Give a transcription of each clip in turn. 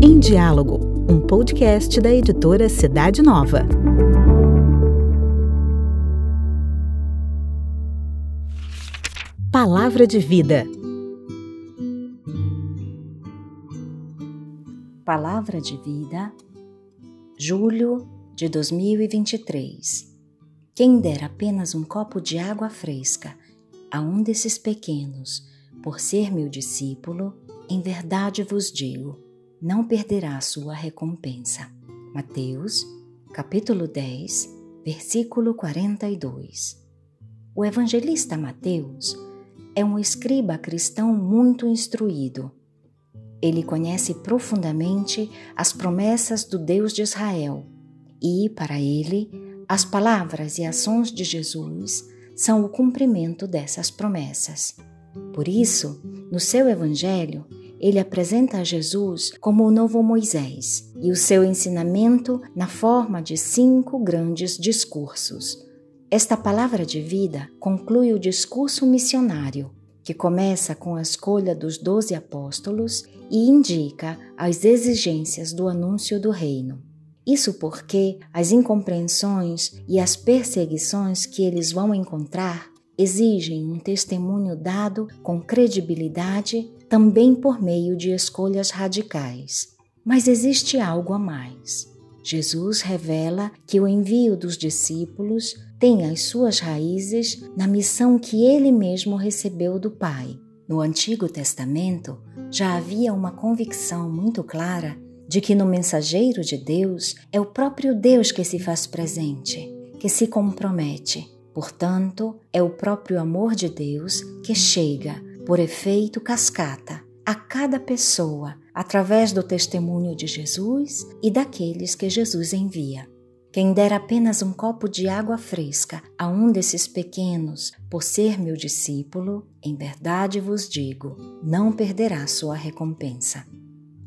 Em Diálogo, um podcast da editora Cidade Nova. Palavra de Vida. Palavra de Vida, julho de 2023. Quem der apenas um copo de água fresca a um desses pequenos, por ser meu discípulo, em verdade vos digo, não perderá sua recompensa. Mateus, capítulo 10, versículo 42. O evangelista Mateus é um escriba cristão muito instruído. Ele conhece profundamente as promessas do Deus de Israel e, para ele, as palavras e ações de Jesus são o cumprimento dessas promessas. Por isso, no seu Evangelho, ele apresenta a Jesus como o novo Moisés e o seu ensinamento na forma de cinco grandes discursos. Esta palavra de vida conclui o discurso missionário, que começa com a escolha dos doze apóstolos e indica as exigências do anúncio do reino. Isso porque as incompreensões e as perseguições que eles vão encontrar exigem um testemunho dado com credibilidade, também por meio de escolhas radicais. Mas existe algo a mais. Jesus revela que o envio dos discípulos tem as suas raízes na missão que ele mesmo recebeu do Pai. No Antigo Testamento já havia uma convicção muito clara de que no mensageiro de Deus é o próprio Deus que se faz presente, que se compromete. Portanto, é o próprio amor de Deus que chega, por efeito cascata, a cada pessoa através do testemunho de Jesus e daqueles que Jesus envia. Quem der apenas um copo de água fresca a um desses pequenos, por ser meu discípulo, em verdade vos digo, não perderá sua recompensa.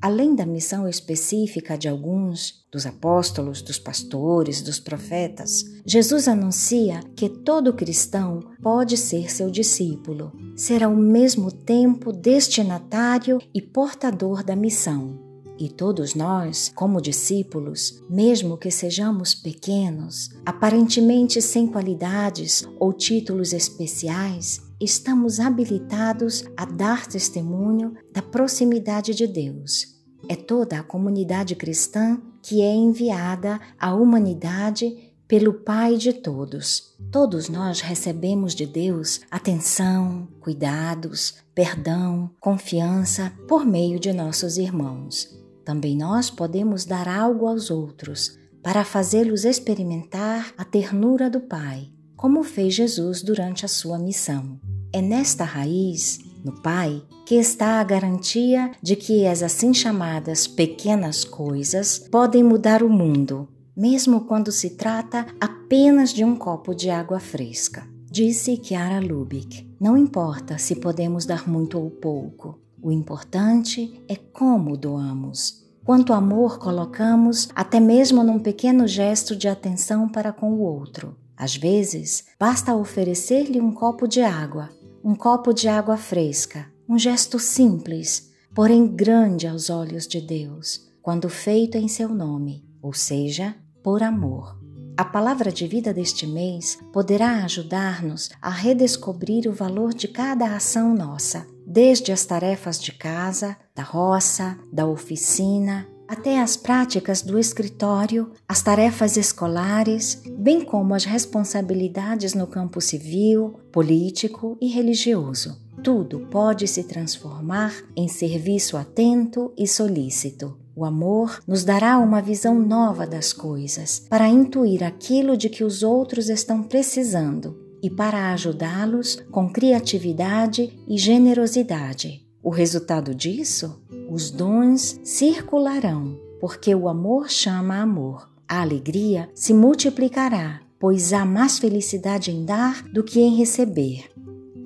Além da missão específica de alguns, dos apóstolos, dos pastores, dos profetas, Jesus anuncia que todo cristão pode ser seu discípulo, ser ao mesmo tempo destinatário e portador da missão. E todos nós, como discípulos, mesmo que sejamos pequenos, aparentemente sem qualidades ou títulos especiais, estamos habilitados a dar testemunho da proximidade de Deus. É toda a comunidade cristã que é enviada à humanidade pelo Pai de todos. Todos nós recebemos de Deus atenção, cuidados, perdão, confiança por meio de nossos irmãos. Também nós podemos dar algo aos outros para fazê-los experimentar a ternura do Pai, como fez Jesus durante a sua missão. É nesta raiz, no Pai, que está a garantia de que as assim chamadas pequenas coisas podem mudar o mundo, mesmo quando se trata apenas de um copo de água fresca. Disse Chiara Lubick: Não importa se podemos dar muito ou pouco, o importante é como doamos. Quanto amor colocamos até mesmo num pequeno gesto de atenção para com o outro. Às vezes, basta oferecer-lhe um copo de água, um copo de água fresca, um gesto simples, porém grande aos olhos de Deus, quando feito em seu nome, ou seja, por amor. A palavra de vida deste mês poderá ajudar-nos a redescobrir o valor de cada ação nossa, desde as tarefas de casa, da roça, da oficina, até as práticas do escritório, as tarefas escolares, bem como as responsabilidades no campo civil, político e religioso. Tudo pode se transformar em serviço atento e solícito. O amor nos dará uma visão nova das coisas, para intuir aquilo de que os outros estão precisando e para ajudá-los com criatividade e generosidade. O resultado disso? Os dons circularão, porque o amor chama amor. A alegria se multiplicará, pois há mais felicidade em dar do que em receber.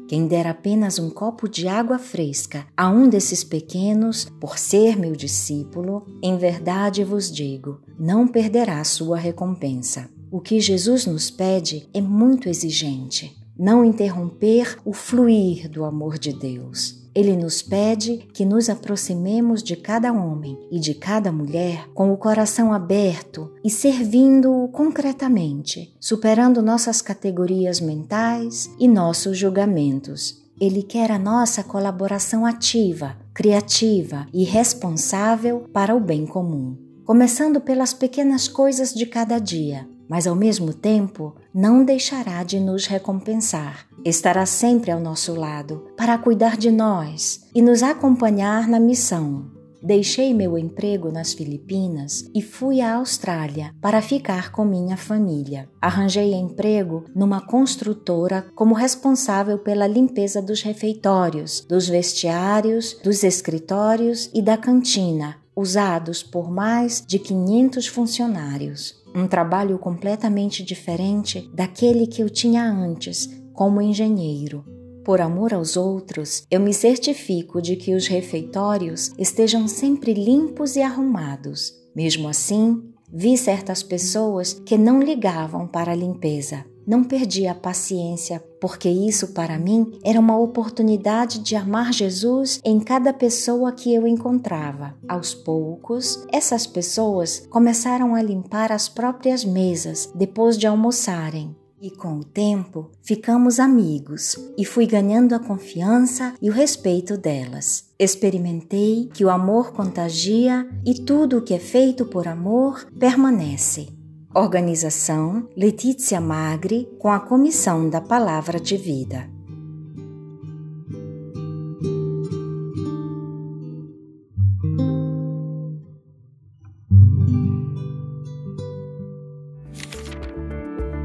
Quem der apenas um copo de água fresca a um desses pequenos, por ser meu discípulo, em verdade vos digo, não perderá sua recompensa. O que Jesus nos pede é muito exigente. não interromper o fluir do amor de Deus. Ele nos pede que nos aproximemos de cada homem e de cada mulher com o coração aberto e servindo-o concretamente, superando nossas categorias mentais e nossos julgamentos. Ele quer a nossa colaboração ativa, criativa e responsável para o bem comum, começando pelas pequenas coisas de cada dia, mas ao mesmo tempo não deixará de nos recompensar estará sempre ao nosso lado para cuidar de nós e nos acompanhar na missão. Deixei meu emprego nas Filipinas e fui à Austrália para ficar com minha família. Arranjei emprego numa construtora como responsável pela limpeza dos refeitórios, dos vestiários, dos escritórios e da cantina, usados por mais de 500 funcionários. Um trabalho completamente diferente daquele que eu tinha antes, como engenheiro. Por amor aos outros, eu me certifico de que os refeitórios estejam sempre limpos e arrumados. Mesmo assim, vi certas pessoas que não ligavam para a limpeza. Não perdi a paciência, porque isso para mim era uma oportunidade de amar Jesus em cada pessoa que eu encontrava. Aos poucos, essas pessoas começaram a limpar as próprias mesas depois de almoçarem. E com o tempo ficamos amigos e fui ganhando a confiança e o respeito delas. Experimentei que o amor contagia e tudo o que é feito por amor permanece. Organização Letícia Magri com a Comissão da Palavra de Vida.